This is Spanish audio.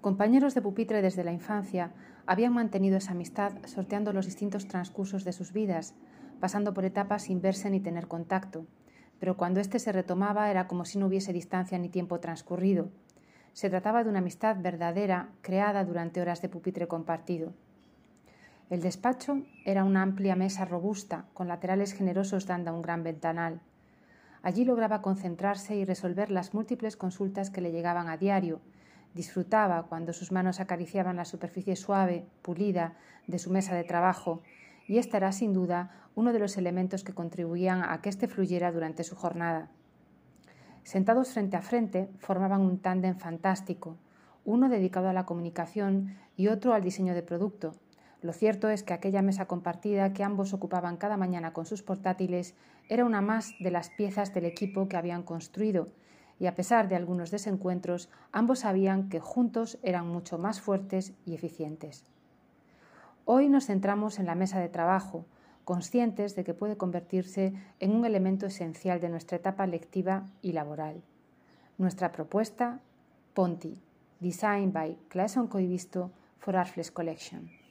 Compañeros de pupitre desde la infancia, habían mantenido esa amistad sorteando los distintos transcursos de sus vidas, pasando por etapas sin verse ni tener contacto, pero cuando éste se retomaba era como si no hubiese distancia ni tiempo transcurrido. Se trataba de una amistad verdadera, creada durante horas de pupitre compartido. El despacho era una amplia mesa robusta, con laterales generosos dando a un gran ventanal. Allí lograba concentrarse y resolver las múltiples consultas que le llegaban a diario. Disfrutaba cuando sus manos acariciaban la superficie suave, pulida, de su mesa de trabajo, y este era sin duda uno de los elementos que contribuían a que éste fluyera durante su jornada. Sentados frente a frente, formaban un tándem fantástico, uno dedicado a la comunicación y otro al diseño de producto. Lo cierto es que aquella mesa compartida que ambos ocupaban cada mañana con sus portátiles era una más de las piezas del equipo que habían construido, y a pesar de algunos desencuentros, ambos sabían que juntos eran mucho más fuertes y eficientes. Hoy nos centramos en la mesa de trabajo, conscientes de que puede convertirse en un elemento esencial de nuestra etapa lectiva y laboral. Nuestra propuesta, Ponti, Design by Claesson Coivisto for Artflex Collection.